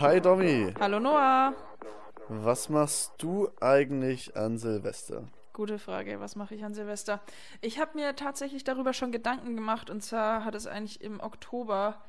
Hi Domi, Hallo Noah. was machst du eigentlich an Silvester? Gute Frage, was mache ich an Silvester? Ich habe mir tatsächlich darüber schon Gedanken gemacht und zwar hat es eigentlich im Oktober,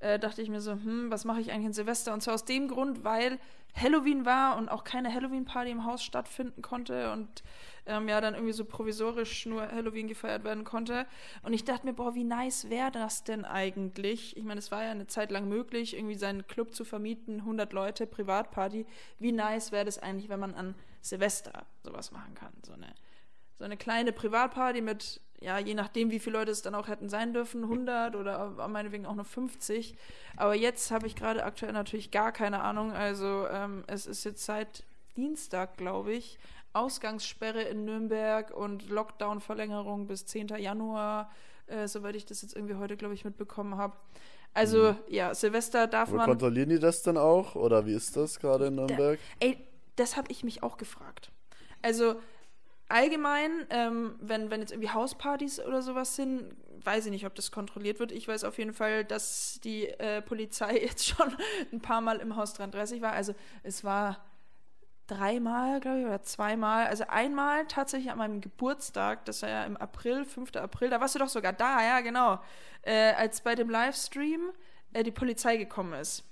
äh, dachte ich mir so, hm, was mache ich eigentlich an Silvester? Und zwar aus dem Grund, weil Halloween war und auch keine Halloween-Party im Haus stattfinden konnte und ähm, ja, dann irgendwie so provisorisch nur Halloween gefeiert werden konnte. Und ich dachte mir, boah, wie nice wäre das denn eigentlich? Ich meine, es war ja eine Zeit lang möglich, irgendwie seinen Club zu vermieten, 100 Leute, Privatparty. Wie nice wäre das eigentlich, wenn man an Silvester sowas machen kann? So eine, so eine kleine Privatparty mit, ja, je nachdem, wie viele Leute es dann auch hätten sein dürfen, 100 oder meinetwegen auch nur 50. Aber jetzt habe ich gerade aktuell natürlich gar keine Ahnung. Also ähm, es ist jetzt seit Dienstag, glaube ich, Ausgangssperre in Nürnberg und Lockdown-Verlängerung bis 10. Januar, äh, soweit ich das jetzt irgendwie heute, glaube ich, mitbekommen habe. Also, ja, Silvester darf Aber man. kontrollieren die das dann auch? Oder wie ist das gerade in Nürnberg? Ey, das habe ich mich auch gefragt. Also, allgemein, ähm, wenn, wenn jetzt irgendwie Hauspartys oder sowas sind, weiß ich nicht, ob das kontrolliert wird. Ich weiß auf jeden Fall, dass die äh, Polizei jetzt schon ein paar Mal im Haus 33 war. Also, es war dreimal, glaube ich, oder zweimal. Also einmal tatsächlich an meinem Geburtstag, das war ja im April, 5. April, da warst du doch sogar da, ja, genau. Äh, als bei dem Livestream äh, die Polizei gekommen ist.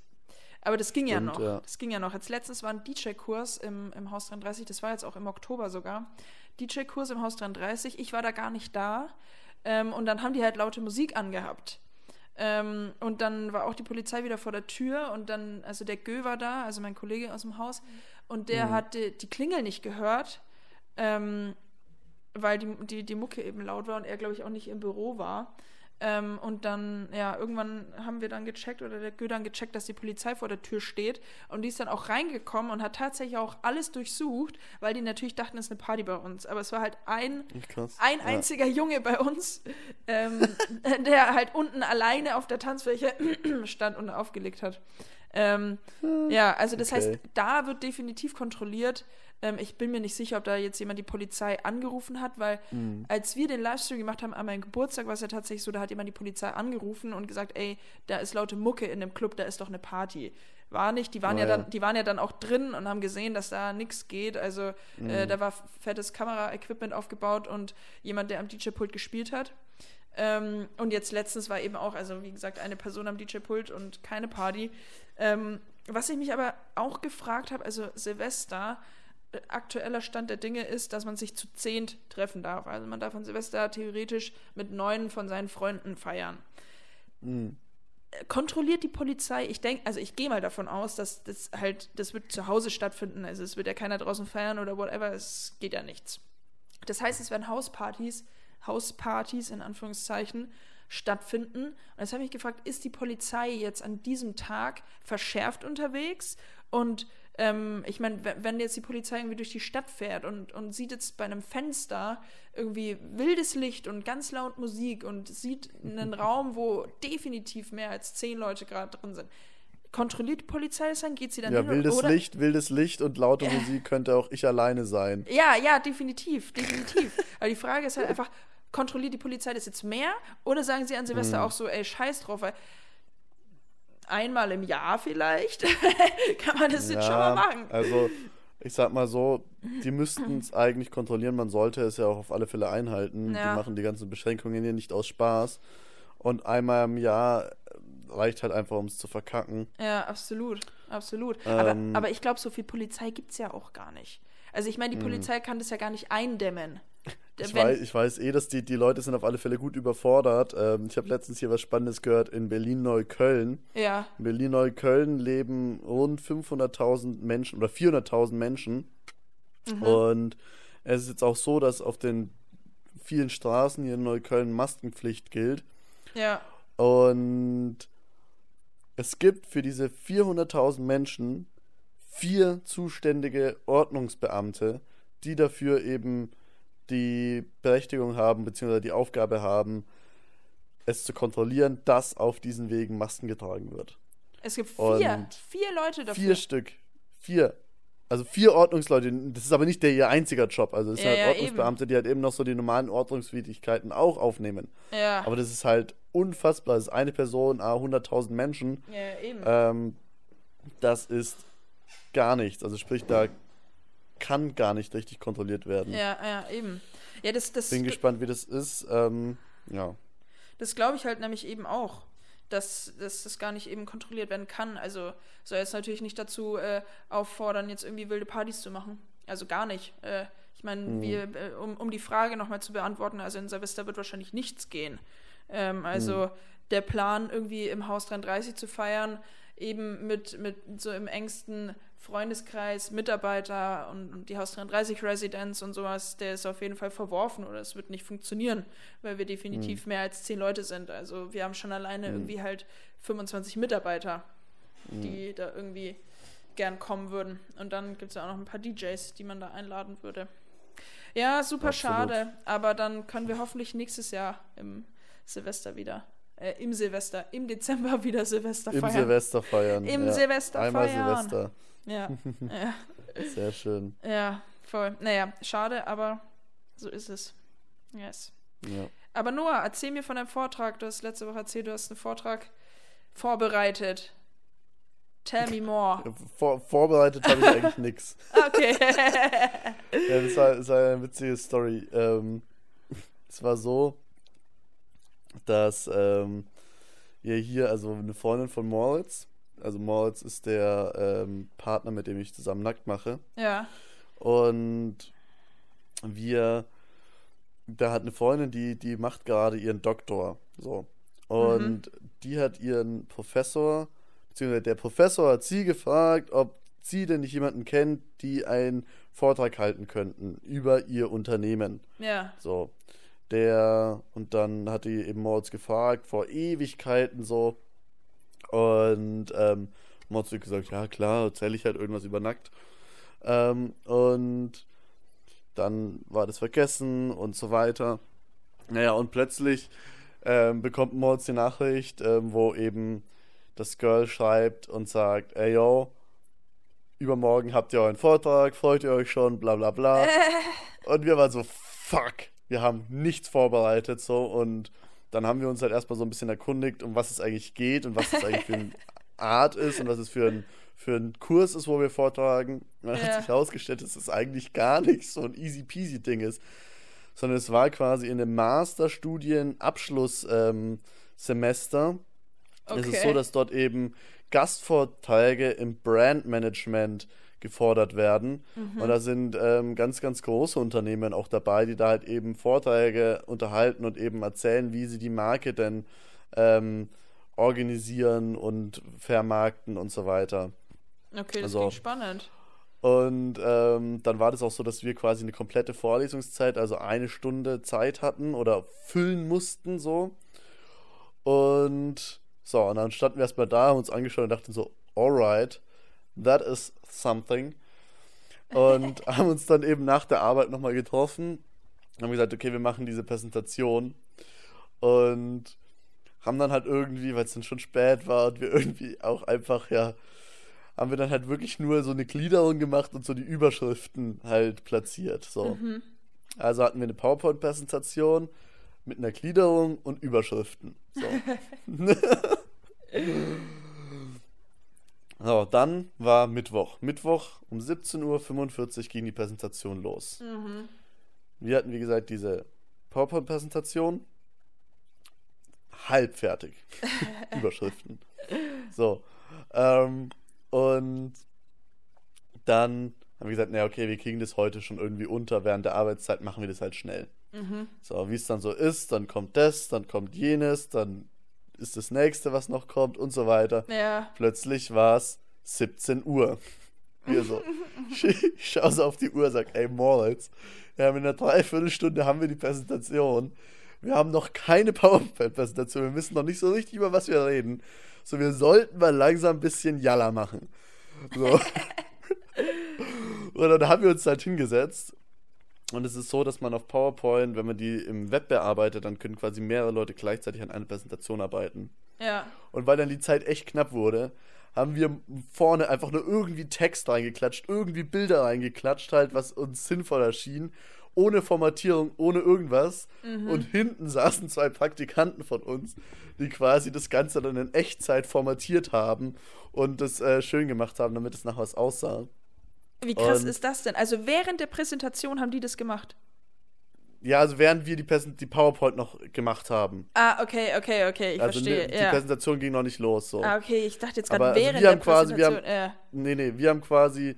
Aber das ging ja Stimmt, noch. ja. Das ging ja noch. Als letztes war ein DJ-Kurs im, im Haus 33, das war jetzt auch im Oktober sogar. DJ-Kurs im Haus 33, ich war da gar nicht da. Ähm, und dann haben die halt laute Musik angehabt. Ähm, und dann war auch die Polizei wieder vor der Tür und dann, also der Gö war da, also mein Kollege aus dem Haus, und der hat die, die Klingel nicht gehört, ähm, weil die, die, die Mucke eben laut war und er, glaube ich, auch nicht im Büro war. Ähm, und dann, ja, irgendwann haben wir dann gecheckt oder der Gö dann gecheckt, dass die Polizei vor der Tür steht. Und die ist dann auch reingekommen und hat tatsächlich auch alles durchsucht, weil die natürlich dachten, es ist eine Party bei uns. Aber es war halt ein, Krass. ein Ja. einziger Junge bei uns, ähm, der halt unten alleine auf der Tanzfläche stand und aufgelegt hat. Ähm, ja, also das heißt, okay. da wird definitiv kontrolliert. Ähm, ich bin mir nicht sicher, ob da jetzt jemand die Polizei angerufen hat, weil als wir den Livestream gemacht haben an meinem Geburtstag, war es ja tatsächlich so, da hat jemand die Polizei angerufen und gesagt, ey, da ist laute Mucke in dem Club, da ist doch eine Party. War nicht, die waren Oh ja ja. dann, die waren ja dann auch drin und haben gesehen, dass da nichts geht. Also äh, da war fettes Kameraequipment aufgebaut und jemand, der am DJ-Pult gespielt hat. Ähm, und jetzt letztens war eben auch, also wie gesagt, eine Person am DJ-Pult und keine Party. Ähm, was ich mich aber auch gefragt habe, also Silvester, äh, aktueller Stand der Dinge ist, dass man sich zu zehnt treffen darf. Also man darf an Silvester theoretisch mit neun von seinen Freunden feiern. Mhm. Kontrolliert die Polizei, ich denke, also ich gehe mal davon aus, dass das halt, das wird zu Hause stattfinden. Also es wird ja keiner draußen feiern oder whatever, es geht ja nichts. Das heißt, es werden Hauspartys, Hauspartys in Anführungszeichen stattfinden. Und jetzt habe ich mich gefragt, ist die Polizei jetzt an diesem Tag verschärft unterwegs? Und ähm, ich meine, we- wenn jetzt die Polizei irgendwie durch die Stadt fährt und, und sieht jetzt bei einem Fenster irgendwie wildes Licht und ganz laut Musik und sieht einen Raum, wo definitiv mehr als zehn Leute gerade drin sind, kontrolliert die Polizei das dann? Geht sie dann Ja, hin? wildes oder, Licht, wildes Licht und laute Musik könnte auch ich alleine sein. ja, ja, definitiv, definitiv. Aber die Frage ist halt einfach, kontrolliert die Polizei das jetzt mehr oder sagen sie an Silvester Mhm. auch so, ey, scheiß drauf, weil einmal im Jahr vielleicht kann man das jetzt schon mal machen. Also, ich sag mal so, die müssten es eigentlich kontrollieren. Man sollte es ja auch auf alle Fälle einhalten. Ja. Die machen die ganzen Beschränkungen hier nicht aus Spaß. Und einmal im Jahr reicht halt einfach, um es zu verkacken. Ja, absolut, absolut. Ähm. aber, aber ich glaube, so viel Polizei gibt es ja auch gar nicht. Also ich meine, die Polizei kann das ja gar nicht eindämmen. Ich, weiß, ich weiß eh, dass die, die Leute sind auf alle Fälle gut überfordert. Ähm, ich habe letztens hier was Spannendes gehört in Berlin-Neukölln. Ja, In Berlin-Neukölln leben rund 500.000 Menschen oder 400.000 Menschen. Und es ist jetzt auch so, dass auf den vielen Straßen hier in Neukölln Maskenpflicht gilt. ja, Und es gibt für diese 400.000 Menschen vier zuständige Ordnungsbeamte, die dafür eben die Berechtigung haben, beziehungsweise die Aufgabe haben, es zu kontrollieren, dass auf diesen Wegen Masken getragen wird. es gibt vier, Und vier Leute dafür. Vier Stück. Vier. also vier Ordnungsleute, das ist aber nicht der ihr einziger Job. Also es sind Ja, halt ja, Ordnungsbeamte, die halt eben noch so die normalen Ordnungswidrigkeiten auch aufnehmen. Ja. Aber das ist halt unfassbar. Das ist eine Person, ah, 100.000 Menschen. ja, eben. Ähm, das ist gar nichts. Also sprich, da kann gar nicht richtig kontrolliert werden. ja, ja, eben. Ja, das, das, Bin gespannt, wie das ist. Ähm, ja. Das glaube ich halt nämlich eben auch, dass, dass das gar nicht eben kontrolliert werden kann. Also soll jetzt natürlich nicht dazu äh, auffordern, jetzt irgendwie wilde Partys zu machen. Also gar nicht. Äh, ich meine, wir, äh, um, um die Frage nochmal zu beantworten, also in Silvester wird wahrscheinlich nichts gehen. Ähm, also der Plan, irgendwie im Haus 33 zu feiern, eben mit, mit so im engsten Freundeskreis, Mitarbeiter und, die Haus 33 Residenz und sowas, der ist auf jeden Fall verworfen oder es wird nicht funktionieren, weil wir definitiv mehr als zehn Leute sind. Also wir haben schon alleine irgendwie halt 25 Mitarbeiter, die da irgendwie gern kommen würden. Und dann gibt es ja auch noch ein paar DJs, die man da einladen würde. Ja, super Absolut. schade, aber dann können wir hoffentlich nächstes Jahr im Silvester wieder, äh, im Silvester, im Dezember wieder Silvester Im feiern. Silvester feiern. Im ja. Silvester Einmal feiern. Silvester. Ja, ja, Sehr schön. ja, voll. Naja, schade, aber so ist es. Yes. Ja. Aber Noah, erzähl mir von deinem Vortrag. Du hast letzte Woche erzählt, du hast einen Vortrag vorbereitet. Tell me more. Vor, vorbereitet habe ich eigentlich nichts. Okay. Ja, das war, das war eine witzige Story. Ähm, es war so, dass ähm, wir hier, also eine Freundin von Moritz, also Moritz ist der ähm, Partner, mit dem ich zusammen nackt mache. ja. Und wir, da hat eine Freundin, die, die macht gerade ihren Doktor. So. Und die hat ihren Professor, beziehungsweise der Professor hat sie gefragt, ob sie denn nicht jemanden kennt, die einen Vortrag halten könnten über ihr Unternehmen. Ja. So. Der, und dann hat die eben Moritz gefragt, vor Ewigkeiten so. Und ähm, hat gesagt, ja klar, erzähle ich halt irgendwas über nackt. Ähm, und dann war das vergessen und so weiter. Naja, und plötzlich ähm, bekommt Moritz die Nachricht, ähm, wo eben das Girl schreibt und sagt, ey yo, übermorgen habt ihr euren Vortrag, freut ihr euch schon, bla bla bla. Und wir waren so, fuck, wir haben nichts vorbereitet so und dann haben wir uns halt erstmal so ein bisschen erkundigt, um was es eigentlich geht und was es eigentlich für eine Art ist und was es für ein, für ein Kurs ist, wo wir vortragen. Und dann Ja. hat sich herausgestellt, dass es eigentlich gar nicht so ein easy peasy Ding ist, sondern es war quasi in einem Masterstudien-Abschlusssemester. Ähm, Semester. Es ist so, dass dort eben Gastvorträge im Brandmanagement gefordert werden. Und da sind ähm, ganz, ganz große Unternehmen auch dabei, die da halt eben Vorträge unterhalten und eben erzählen, wie sie die Marke denn ähm, organisieren und vermarkten und so weiter. Okay, das Also- klingt spannend. Und ähm, dann war das auch so, dass wir quasi eine komplette Vorlesungszeit, also eine Stunde Zeit hatten oder füllen mussten so. Und so, und dann standen wir erstmal da, haben uns angeschaut und dachten so, alright, that is something. Und haben uns dann eben nach der Arbeit nochmal getroffen, haben gesagt, okay, wir machen diese Präsentation. Und haben dann halt irgendwie, weil es dann schon spät war und wir irgendwie auch einfach, ja, haben wir dann halt wirklich nur so eine Gliederung gemacht und so die Überschriften halt platziert. So. Also hatten wir eine PowerPoint-Präsentation mit einer Gliederung und Überschriften. So. so, dann war Mittwoch. Mittwoch um 17.45 Uhr ging die Präsentation los. Wir hatten, wie gesagt, diese PowerPoint-Präsentation. Halb fertig. Überschriften. So. Ähm, und dann haben wir gesagt, naja, okay, wir kriegen das heute schon irgendwie unter. Während der Arbeitszeit machen wir das halt schnell. So, wie es dann so ist, dann kommt das, dann kommt jenes, dann ist das nächste, was noch kommt und so weiter. Ja. Plötzlich war es 17 Uhr. Wir so, ich schaue so auf die Uhr, sag, ey Moritz, wir haben in einer Dreiviertelstunde haben wir die Präsentation. Wir haben noch keine PowerPoint-Präsentation. Wir wissen noch nicht so richtig, über was wir reden. So, wir sollten mal langsam ein bisschen Jalla machen. So. Und dann haben wir uns halt hingesetzt. Und es ist so, dass man auf PowerPoint, wenn man die im Web bearbeitet, dann können quasi mehrere Leute gleichzeitig an einer Präsentation arbeiten. Ja. Und weil dann die Zeit echt knapp wurde, haben wir vorne einfach nur irgendwie Text reingeklatscht, irgendwie Bilder reingeklatscht, halt, was uns sinnvoll erschien, ohne Formatierung, ohne irgendwas. Mhm. Und hinten saßen zwei Praktikanten von uns, die quasi das Ganze dann in Echtzeit formatiert haben und das äh, schön gemacht haben, damit es nach was aussah. Wie krass Und- ist das denn? Also während der Präsentation haben die das gemacht. Ja, also während wir die, Präsent die PowerPoint noch gemacht haben. Ah, okay, okay, okay, ich also verstehe. ne, die ja. Präsentation ging noch nicht los. So. Ah, okay, ich dachte jetzt gerade also während wir haben der quasi- wir haben- Präsentation. ja. Nee, nee, wir haben quasi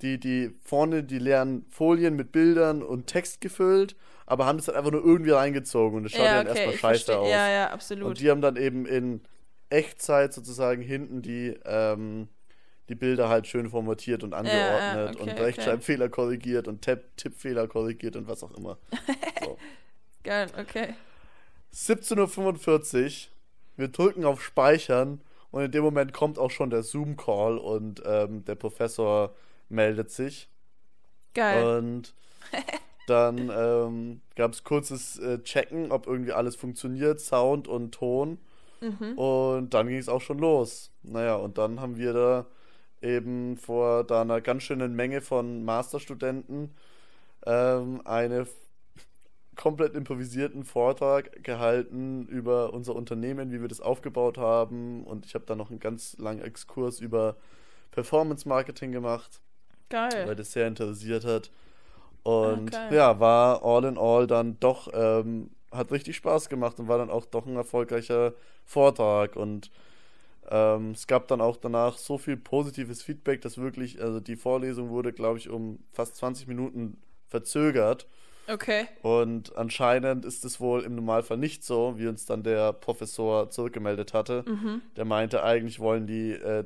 die, die vorne die leeren Folien mit Bildern und Text gefüllt, aber haben das dann einfach nur irgendwie reingezogen und das schaut ja, dann okay, erstmal ich scheiße aus. Ja, ja, absolut. und die haben dann eben in Echtzeit sozusagen hinten die, ähm, die Bilder halt schön formatiert und angeordnet okay, und okay. Rechtschreibfehler korrigiert und Tipp Tippfehler korrigiert und was auch immer. So. Geil, okay. 17.45 Uhr, wir drücken auf Speichern und in dem Moment kommt auch schon der Zoom-Call und ähm, der Professor meldet sich. Geil. Und dann ähm, gab es kurzes äh, Checken, ob irgendwie alles funktioniert, Sound und Ton. Mhm. Und dann ging es auch schon los. Naja, und dann haben wir da eben vor da einer ganz schönen Menge von Masterstudenten ähm, einen komplett improvisierten Vortrag gehalten über unser Unternehmen, wie wir das aufgebaut haben. Und ich habe dann noch einen ganz langen Exkurs über Performance Marketing gemacht weil Geil. das sehr interessiert hat. Und geil. ja, war all in all dann doch, ähm, hat richtig Spaß gemacht und war dann auch doch ein erfolgreicher Vortrag. Und ähm, es gab dann auch danach so viel positives Feedback, dass wirklich, also die Vorlesung wurde, glaube ich, um fast 20 Minuten verzögert. Okay. Und anscheinend ist es wohl im Normalfall nicht so, wie uns dann der Professor zurückgemeldet hatte. Mhm. Der meinte, eigentlich wollen die, äh,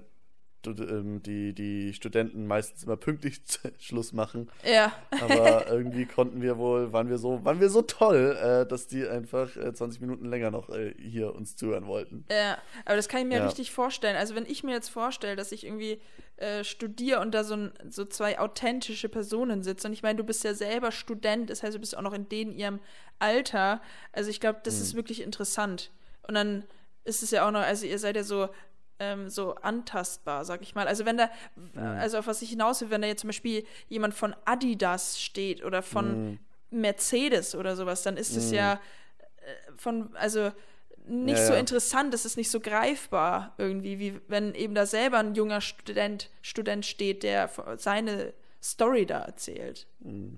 die, die Studenten meistens immer pünktlich Schluss machen. Ja. Aber irgendwie konnten wir wohl, waren wir so, waren wir so toll, äh, dass die einfach äh, 20 Minuten länger noch äh, hier uns zuhören wollten. Ja, aber das kann ich mir Ja. richtig vorstellen. Also wenn ich mir jetzt vorstelle, dass ich irgendwie äh, studiere und da so, ein, so zwei authentische Personen sitzen und ich meine, du bist ja selber Student, das heißt, du bist auch noch in denen ihrem Alter. Also ich glaube, das Mhm. ist wirklich interessant. Und dann ist es ja auch noch, also ihr seid ja so ähm, so antastbar, sag ich mal. Also wenn da, Mhm. also auf was ich hinaus will, wenn da jetzt zum Beispiel jemand von Adidas steht oder von Mhm. Mercedes oder sowas, dann ist es ja äh, von, also nicht Ja, so ja. interessant, es ist nicht so greifbar irgendwie, wie wenn eben da selber ein junger Student, Student steht, der seine Story da erzählt.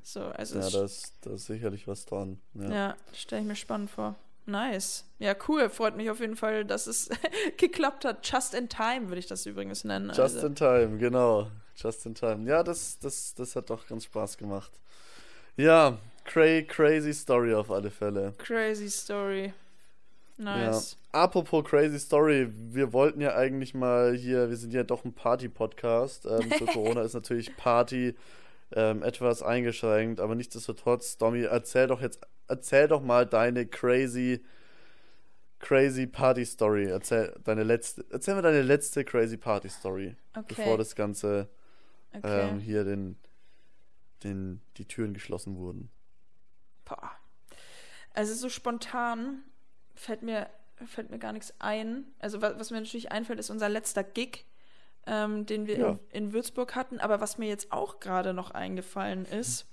So, also Mhm. Ja, da ist, da ist sicherlich was dran. Ja. ja, stelle ich mir spannend vor. Nice. Ja, cool. Freut mich auf jeden Fall, dass es geklappt hat. Just in time würde ich das übrigens nennen. Just also. in time, genau. Just in time. Ja, das, das, das hat doch ganz Spaß gemacht. Ja, cray, crazy Story auf alle Fälle. Crazy Story. Nice. Ja. Apropos Crazy Story, wir wollten ja eigentlich mal hier, wir sind ja doch ein Party-Podcast. Ähm, zu Corona ist natürlich Party ähm, etwas eingeschränkt, aber nichtsdestotrotz, Domi, erzähl doch jetzt, erzähl doch mal deine crazy, crazy Party-Story. Erzähl deine letzte, erzähl mir deine letzte crazy Party-Story, Okay. bevor das Ganze okay. ähm, hier den, den, die Türen geschlossen wurden. Boah. Also so spontan fällt mir, fällt mir gar nichts ein. Also was, was mir natürlich einfällt, ist unser letzter Gig, ähm, den wir Ja. in, in Würzburg hatten. Aber was mir jetzt auch gerade noch eingefallen ist,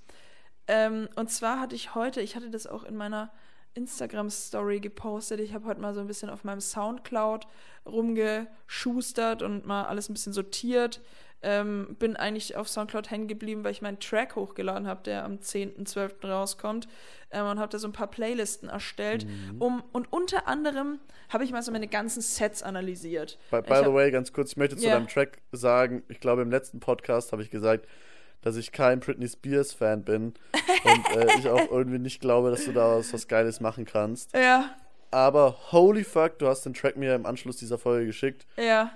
ähm, und zwar hatte ich heute, ich hatte das auch in meiner Instagram-Story gepostet. Ich habe heute mal so ein bisschen auf meinem Soundcloud rumgeschustert und mal alles ein bisschen sortiert. Ähm, bin eigentlich auf Soundcloud hängen geblieben, weil ich meinen Track hochgeladen habe, der am 10.12. rauskommt. Ähm, und habe da so ein paar Playlisten erstellt. Mhm. Um, und unter anderem habe ich mal so meine ganzen Sets analysiert. By, by hab- the way, ganz kurz, ich möchte zu Ja. deinem Track sagen, ich glaube im letzten Podcast habe ich gesagt, dass ich kein Britney Spears Fan bin und äh, ich auch irgendwie nicht glaube, dass du daraus was Geiles machen kannst. Ja, Aber holy fuck, du hast den Track mir im Anschluss dieser Folge geschickt. ja,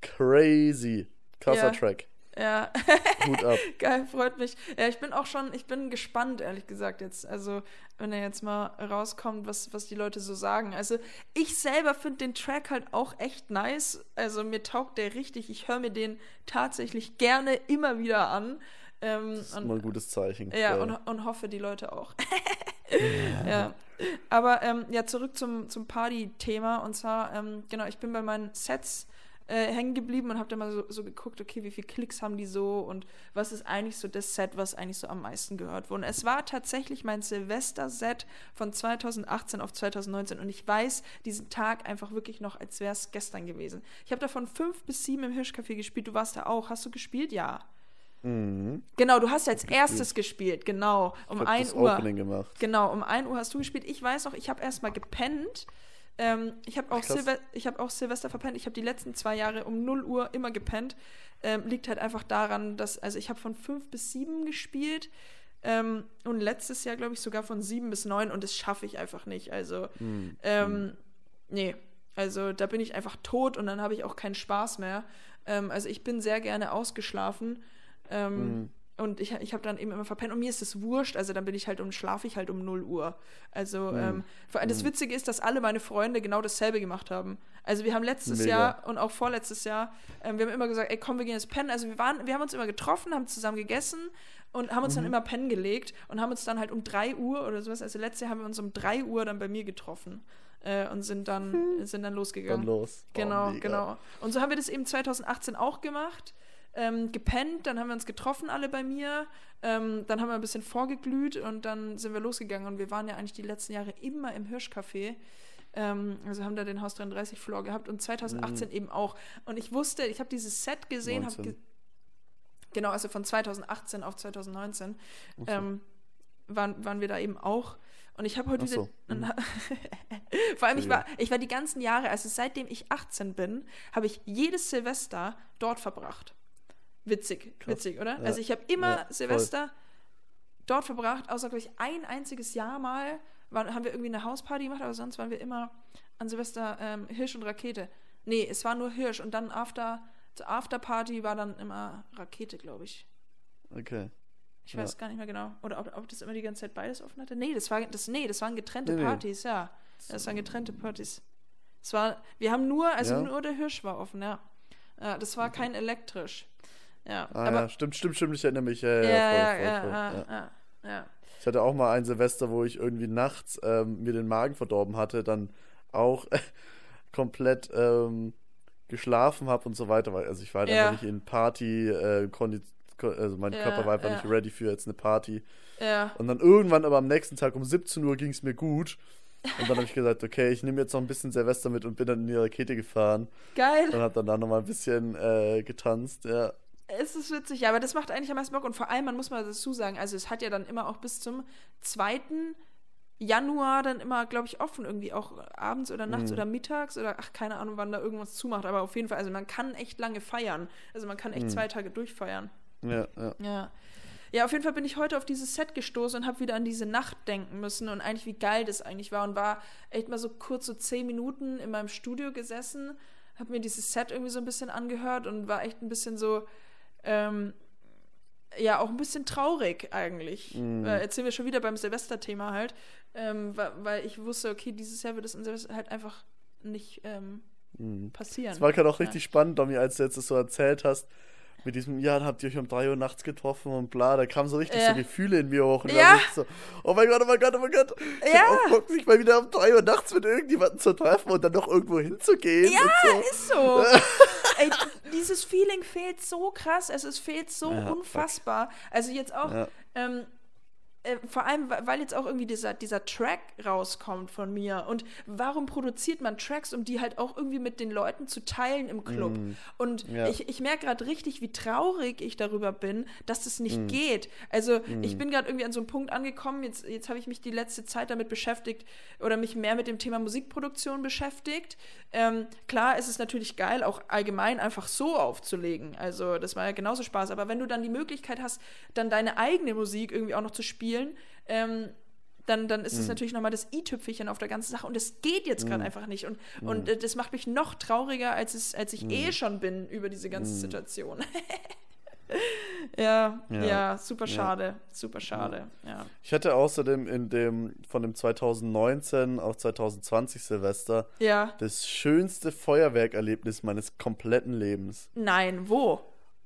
Crazy. Krasser Ja. Track. ja. Hut ab. Geil, freut mich. Ja, ich bin auch schon, ich bin gespannt, ehrlich gesagt, jetzt. Also, wenn er jetzt mal rauskommt, was, was die Leute so sagen. Also, ich selber finde den Track halt auch echt nice. Also, mir taugt der richtig. Ich höre mir den tatsächlich gerne immer wieder an. Ähm, Das ist und- immer ein gutes Zeichen. ja, und, und hoffe, die Leute auch. ja. Aber ähm, ja, zurück zum, zum Party-Thema. Und zwar, ähm, genau, ich bin bei meinen Sets äh, hängen geblieben und habe dann mal so, so geguckt, okay, wie viele Klicks haben die so und was ist eigentlich so das Set, was eigentlich so am meisten gehört wurde. Und es war tatsächlich mein Silvester-Set von 2018 auf 2019 und ich weiß diesen Tag einfach wirklich noch, als wäre es gestern gewesen. Ich habe davon fünf bis sieben im Hirschcafé gespielt. Du warst da auch. Hast du gespielt? Ja. Mhm. Genau, du hast als erstes gespielt, genau. Um Ich hab 1 das Uhr. Opening gemacht. Genau, um 1 Uhr hast du gespielt. Ich weiß noch, ich habe erstmal gepennt. Ähm, ich habe auch. Silve ich hab auch Silvester verpennt. Ich habe die letzten zwei Jahre um 0 Uhr immer gepennt. Ähm, liegt halt einfach daran, dass, also ich habe von 5 bis 7 gespielt. Ähm, und letztes Jahr, glaube ich, sogar von 7 bis 9 und das schaffe ich einfach nicht. Also, Mhm. ähm, nee. Also da bin ich einfach tot und dann habe ich auch keinen Spaß mehr. Ähm, also ich bin sehr gerne ausgeschlafen. Ähm, Mhm. Und ich, ich habe dann eben immer verpennt. Und mir ist es wurscht. Also dann bin ich halt um, schlafe ich halt um 0 Uhr. Also Mhm. ähm, das Witzige ist, dass alle meine Freunde genau dasselbe gemacht haben. Also wir haben letztes Mega. Jahr und auch vorletztes Jahr, ähm, wir haben immer gesagt, ey komm, wir gehen jetzt pennen. Also wir waren, wir haben uns immer getroffen, haben zusammen gegessen und haben uns dann immer pennen gelegt und haben uns dann halt um 3 Uhr oder sowas. Also letztes Jahr haben wir uns um 3 Uhr dann bei mir getroffen. Äh, und sind dann, sind dann losgegangen. Dann los. Oh, Genau, mega. genau. Und so haben wir das eben 2018 auch gemacht. Ähm, gepennt, dann haben wir uns getroffen, alle bei mir. Ähm, dann haben wir ein bisschen vorgeglüht und dann sind wir losgegangen. Und wir waren ja eigentlich die letzten Jahre immer im Hirschcafé. Ähm, also haben da den Haus 33 Floor gehabt und 2018 Mhm. eben auch. Und ich wusste, ich habe dieses Set gesehen, habe 19. ge genau, also von 2018 auf 2019 Ach so. ähm, waren, waren wir da eben auch. Und ich habe heute so, diese. mhm. Vor allem, ich war, ich war die ganzen Jahre, also seitdem ich 18 bin, habe ich jedes Silvester dort verbracht. Witzig, Krass. witzig, oder? Ja. Also ich habe immer Ja, voll. Silvester dort verbracht, außer, glaube ich, ein einziges Jahr mal waren, haben wir irgendwie eine Hausparty gemacht, aber sonst waren wir immer an Silvester ähm, Hirsch und Rakete. Nee, es war nur Hirsch und dann After, zur Afterparty war dann immer Rakete, glaube ich. Okay. Ich Ja. weiß gar nicht mehr genau. Oder ob, ob das immer die ganze Zeit beides offen hatte. Nee, das, war, das, nee, das waren getrennte Nee, nee. Partys, ja. Das waren getrennte Partys. Es war, wir haben nur, also Ja? nur der Hirsch war offen, ja. ja das war kein elektrisch. Ja, Ah aber ja, stimmt, stimmt, stimmt, ich erinnere mich. Ja, ja, ja, voll, ja, voll, ja, voll, ja, ja. ja. Ich hatte auch mal ein Silvester, wo ich irgendwie nachts ähm, mir den Magen verdorben hatte, dann auch komplett ähm, geschlafen habe und so weiter. Also ich war halt Ja. einfach nicht in Party, äh, also mein Ja, Körper war einfach ja. nicht ready für jetzt eine Party. ja. Und dann irgendwann aber am nächsten Tag um 17 Uhr ging es mir gut. Und dann habe ich gesagt, okay, ich nehme jetzt noch ein bisschen Silvester mit und bin dann in die Rakete gefahren Geil. und habe dann da nochmal ein bisschen äh, getanzt. Ja. Es ist witzig, ja, aber das macht eigentlich am meisten Bock. Und vor allem, man muss mal dazu sagen, also es hat ja dann immer auch bis zum 2. Januar dann immer, glaube ich, offen, irgendwie auch abends oder nachts Mhm. oder mittags oder ach, keine Ahnung, wann da irgendwas zumacht. Aber auf jeden Fall, also man kann echt lange feiern. Also man kann echt Mhm. zwei Tage durchfeiern. Ja, ja. Ja. Ja, auf jeden Fall bin ich heute auf dieses Set gestoßen und habe wieder an diese Nacht denken müssen und eigentlich, wie geil das eigentlich war und war echt mal so kurz so zehn Minuten in meinem Studio gesessen, habe mir dieses Set irgendwie so ein bisschen angehört und war echt ein bisschen so, ähm, ja, auch ein bisschen traurig eigentlich. Mhm. Äh, jetzt sind wir schon wieder beim Silvester-Thema halt, ähm, weil, weil ich wusste, okay, dieses Jahr wird es an Silvester halt einfach nicht ähm, Mhm. passieren. Es war gerade auch Ja. richtig spannend, Domi, als du jetzt das so erzählt hast. Mit diesem, ja, dann habt ihr euch um 3 Uhr nachts getroffen und bla, da kamen so richtig Ja. so Gefühle in mir hoch. Und Ja. ich so, oh mein Gott, oh mein Gott, oh mein Gott. Ich Ja. hab auch Bock, mich mal wieder um 3 Uhr nachts mit irgendjemandem zu treffen und dann noch irgendwo hinzugehen. Ja, so. ist so. Ey, dieses Feeling fehlt so krass, es ist, fehlt so Ja, fuck. unfassbar. Also jetzt auch, Ja. ähm, äh, vor allem, weil jetzt auch irgendwie dieser, dieser Track rauskommt von mir. Und warum produziert man Tracks, um die halt auch irgendwie mit den Leuten zu teilen im Club? Mm. Und Ja. ich, ich merke gerade richtig, wie traurig ich darüber bin, dass das Mm. nicht geht. Also ich bin gerade irgendwie an so einem Punkt angekommen, jetzt, jetzt habe ich mich die letzte Zeit damit beschäftigt oder mich mehr mit dem Thema Musikproduktion beschäftigt. Ähm, klar, es ist natürlich geil, auch allgemein einfach so aufzulegen. Also das war ja genauso Spaß. Aber wenn du dann die Möglichkeit hast, dann deine eigene Musik irgendwie auch noch zu spielen, ähm, dann, dann ist es natürlich nochmal das i-Tüpfelchen auf der ganzen Sache und das geht jetzt gerade einfach nicht. Und, und äh, das macht mich noch trauriger, als, es, als ich eh schon bin über diese ganze Situation. ja, ja, Ja. super schade, super schade. Ja. Ich hatte außerdem in dem, von dem 2019 auf 2020 Silvester ja, das schönste Feuerwerkerlebnis meines kompletten Lebens. nein, wo?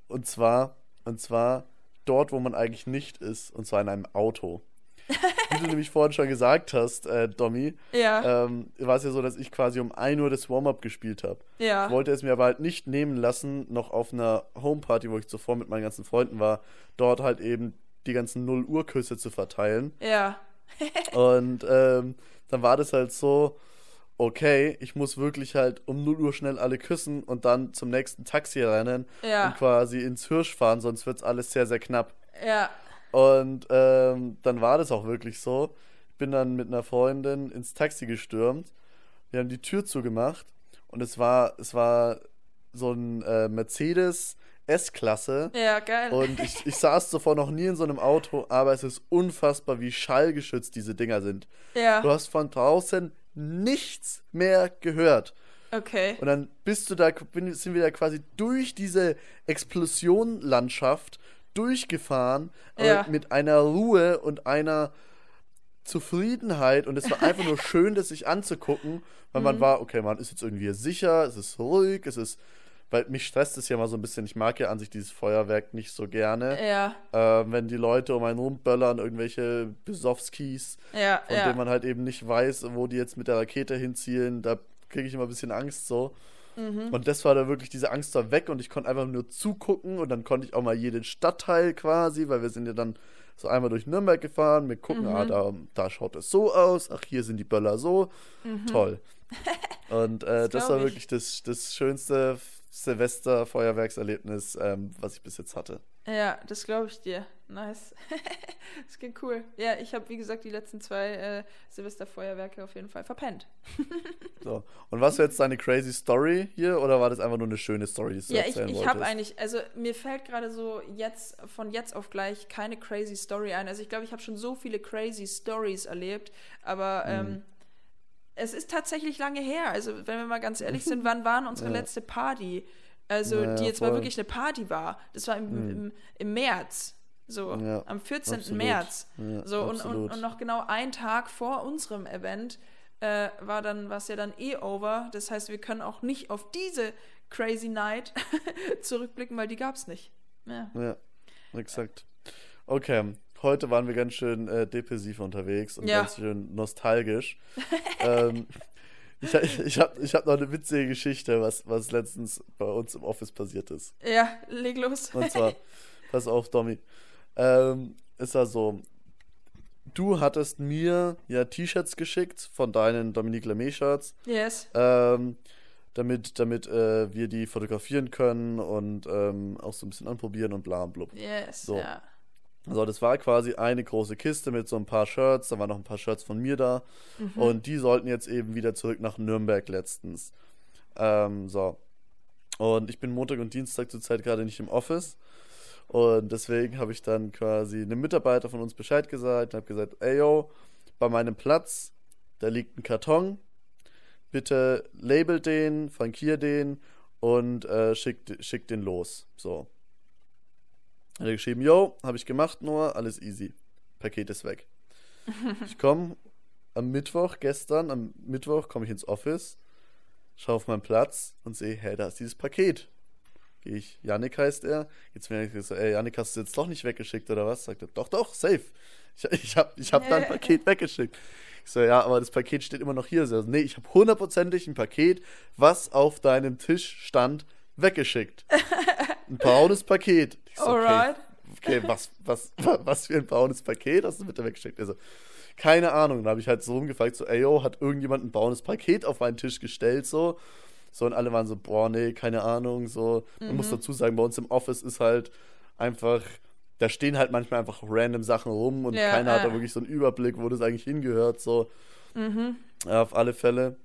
Und zwar, und zwar dort, wo man eigentlich nicht ist, und zwar in einem Auto. Wie du nämlich vorhin schon gesagt hast, äh, Domi, Ja, ähm, war es ja so, dass ich quasi um 1 Uhr das Warm-up gespielt habe. ja. Ich wollte es mir aber halt nicht nehmen lassen, noch auf einer Homeparty, wo ich zuvor mit meinen ganzen Freunden war, dort halt eben die ganzen 0 Uhr Küsse zu verteilen. Ja, Und ähm, dann war das halt so, okay, ich muss wirklich halt um 0 Uhr schnell alle küssen und dann zum nächsten Taxi rennen Ja. und quasi ins Hirsch fahren, sonst wird es alles sehr, sehr knapp. ja. Und ähm, dann war das auch wirklich so. Ich bin dann mit einer Freundin ins Taxi gestürmt. Wir haben die Tür zugemacht und es war, es war so ein äh, Mercedes S-Klasse. Ja, geil. Und ich, ich saß zuvor noch nie in so einem Auto, aber es ist unfassbar, wie schallgeschützt diese Dinger sind. Du ja, hast von draußen nichts mehr gehört. okay. Und dann bist du da, sind wir da quasi durch diese Explosionlandschaft durchgefahren, aber Ja. mit einer Ruhe und einer Zufriedenheit. Und es war einfach nur schön, das sich anzugucken, weil Mhm. man war, okay, man ist jetzt irgendwie sicher, es ist ruhig, es ist, weil mich stresst es ja mal so ein bisschen. Ich mag ja an sich dieses Feuerwerk nicht so gerne. Ja, Ähm, wenn die Leute um einen rumböllern, irgendwelche Besowskis, ja, von ja. denen man halt eben nicht weiß, wo die jetzt mit der Rakete hinzielen, da kriege ich immer ein bisschen Angst so. Mhm. Und das war da wirklich, diese Angst war weg und ich konnte einfach nur zugucken und dann konnte ich auch mal jeden Stadtteil quasi, weil wir sind ja dann so einmal durch Nürnberg gefahren, wir gucken, Mhm. ah, da, da schaut es so aus, ach, hier sind die Böller so, toll. Und äh, Mhm. Das das, war ich. wirklich das, das schönste Silvester-Feuerwerkserlebnis, ähm, was ich bis jetzt hatte. Ja, das glaube ich dir. Nice. das geht cool. Ja, ich habe, wie gesagt, die letzten zwei äh, Silvesterfeuerwerke auf jeden Fall verpennt. So. Und was jetzt deine crazy Story hier oder war das einfach nur eine schöne Story, die du Ja, ich, erzählen ich wolltest? habe eigentlich, also mir fällt gerade so jetzt, von jetzt auf gleich keine crazy Story ein. Also ich glaube, ich habe schon so viele crazy Stories erlebt, aber Mhm. ähm, es ist tatsächlich lange her. Also wenn wir mal ganz ehrlich sind, wann war denn unsere Ja. letzte Party? Also Ja, die jetzt mal voll. wirklich eine Party war. Das war im, Mhm. im, im März. So, Ja, am 14. absolut. März. So, und, und, und noch genau einen Tag vor unserem Event äh, war dann, was ja dann eh over. Das heißt, wir können auch nicht auf diese Crazy Night zurückblicken, weil die gab es nicht. Ja. Ja, exakt. Okay, heute waren wir ganz schön äh, depressiv unterwegs und Ja. ganz schön nostalgisch. ähm, ich ich, habe ich hab noch eine witzige Geschichte, was, was letztens bei uns im Office passiert ist. ja, leg los. Und zwar, pass auf, Domi. Ähm, ist ja so, du hattest mir ja T-Shirts geschickt von deinen Dominique Lemay-Shirts. yes. Ähm, damit damit äh, wir die fotografieren können und ähm, auch so ein bisschen anprobieren und bla und blub. Yes, So. ja. Also das war quasi eine große Kiste mit so ein paar Shirts, da waren noch ein paar Shirts von mir da und die sollten jetzt eben wieder zurück nach Nürnberg letztens. Ähm, so. Und ich bin Montag und Dienstag zurzeit gerade nicht im Office und deswegen habe ich dann quasi einem Mitarbeiter von uns Bescheid gesagt und habe gesagt, ey yo, bei meinem Platz, da liegt ein Karton, bitte label den, frankier den und äh, schick, schick den los. So. Hat er geschrieben, yo, habe ich gemacht nur, alles easy. Paket ist weg. ich komme am Mittwoch, gestern, am Mittwoch komme ich ins Office, schaue auf meinen Platz und sehe, hey, da ist dieses Paket. Gehe ich, Yannick heißt er. Jetzt bin ich so, ey, Yannick, hast du jetzt doch nicht weggeschickt oder was? Sagt er, doch, doch, safe. Ich, ich habe ich hab dein Paket weggeschickt. Ich so, ja, aber das Paket steht immer noch hier. So, nee, ich habe hundertprozentig ein Paket, was auf deinem Tisch stand, weggeschickt. Ein braunes Paket. Ich so, okay, Alright. okay, was, was, was für ein braunes Paket hast du bitte weggeschickt? Also, keine Ahnung. Dann habe ich halt so rumgefragt, so, ey, yo, hat irgendjemand ein braunes Paket auf meinen Tisch gestellt, so. So, und alle waren so, boah, nee, keine Ahnung, so. Man muss dazu sagen, bei uns im Office ist halt einfach, da stehen halt manchmal einfach random Sachen rum und Ja, keiner hat da äh. wirklich so einen Überblick, wo das eigentlich hingehört, so. Ja, auf alle Fälle.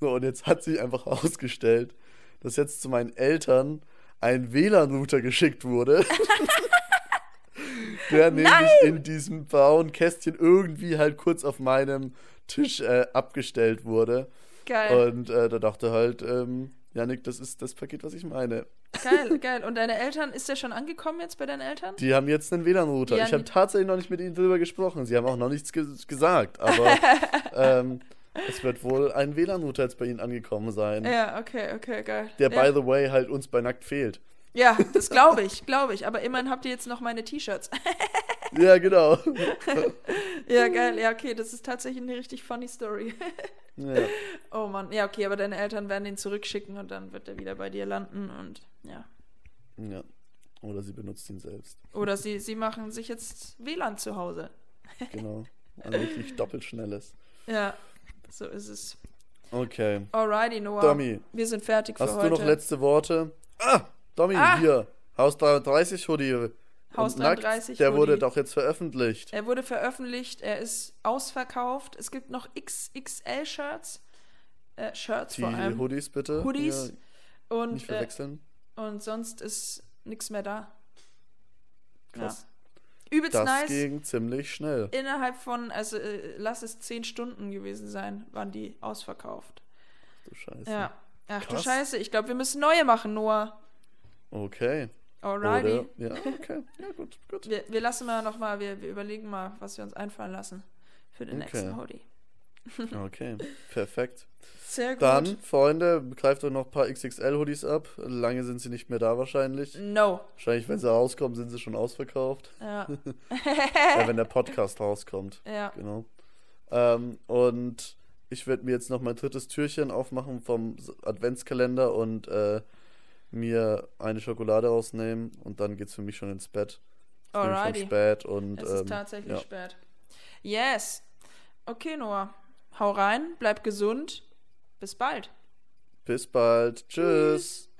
So, und jetzt hat sich einfach herausgestellt, dass jetzt zu meinen Eltern ein WLAN-Router geschickt wurde. der nämlich in diesem braunen Kästchen irgendwie halt kurz auf meinem Tisch äh, abgestellt wurde. Geil. Und äh, da dachte halt, ähm, Janik, das ist das Paket, was ich meine. Geil, geil. Und deine Eltern, ist der schon angekommen jetzt bei deinen Eltern? Die haben jetzt einen WLAN-Router. Ich habe tatsächlich noch nicht mit ihnen drüber gesprochen. Sie haben auch noch nichts ge gesagt, aber ähm, es wird wohl ein WLAN-Router jetzt bei ihnen angekommen sein. Ja, okay, okay, geil. Der, ja. by the way, halt uns bei Nackt fehlt. Ja, das glaube ich, glaube ich. Aber immerhin habt ihr jetzt noch meine T-Shirts. ja, genau. ja, geil. Ja, okay, das ist tatsächlich eine richtig funny Story. Ja. Oh Mann. Ja, okay, aber deine Eltern werden ihn zurückschicken und dann wird er wieder bei dir landen und ja. ja. Oder sie benutzt ihn selbst. Oder sie, sie machen sich jetzt WLAN zu Hause. Genau. Ein richtig doppelt schnelles. Ja, so ist es. Okay. Alrighty, Noah. Domi, Wir sind fertig für hast heute. du noch letzte Worte? Ah, Domi, Ah. hier. Haus 33 Hoodie. Haus Und nackt, 33 Der wurde Hoodie. doch jetzt veröffentlicht. Er wurde veröffentlicht, er ist ausverkauft. Es gibt noch XXL-Shirts. Äh, Shirts Die vor allem. Hoodies bitte. Hoodies. Ja, und, nicht äh, verwechseln. und sonst ist nichts mehr da. Krass. Ja. Übelst Das nice. ging ziemlich schnell. Innerhalb von, also äh, lass es 10 Stunden gewesen sein, waren die ausverkauft. Du Scheiße. Ja. Ach du Krass. Scheiße, ich glaube, wir müssen neue machen, Noah. Okay. Alrighty. Oder, ja, okay. Ja, gut, gut. Wir, wir lassen mal nochmal, wir, wir überlegen mal, was wir uns einfallen lassen für den Okay. nächsten Hoodie. Okay, perfekt. Sehr gut. Dann, Freunde, greift euch noch ein paar XXL-Hoodies ab. Lange sind sie nicht mehr da wahrscheinlich. No. Wahrscheinlich, wenn sie rauskommen, sind sie schon ausverkauft. Ja. ja, wenn der Podcast rauskommt. ja. Genau. Ähm, und ich werde mir jetzt noch mein drittes Türchen aufmachen vom Adventskalender und äh, mir eine Schokolade rausnehmen. Und dann geht's für mich schon ins Bett. Es ist Alrighty. schon spät und Es ist ähm, tatsächlich ja. spät. Yes. Okay, Noah. Hau rein, bleib gesund. Bis bald. bis bald. Tschüss.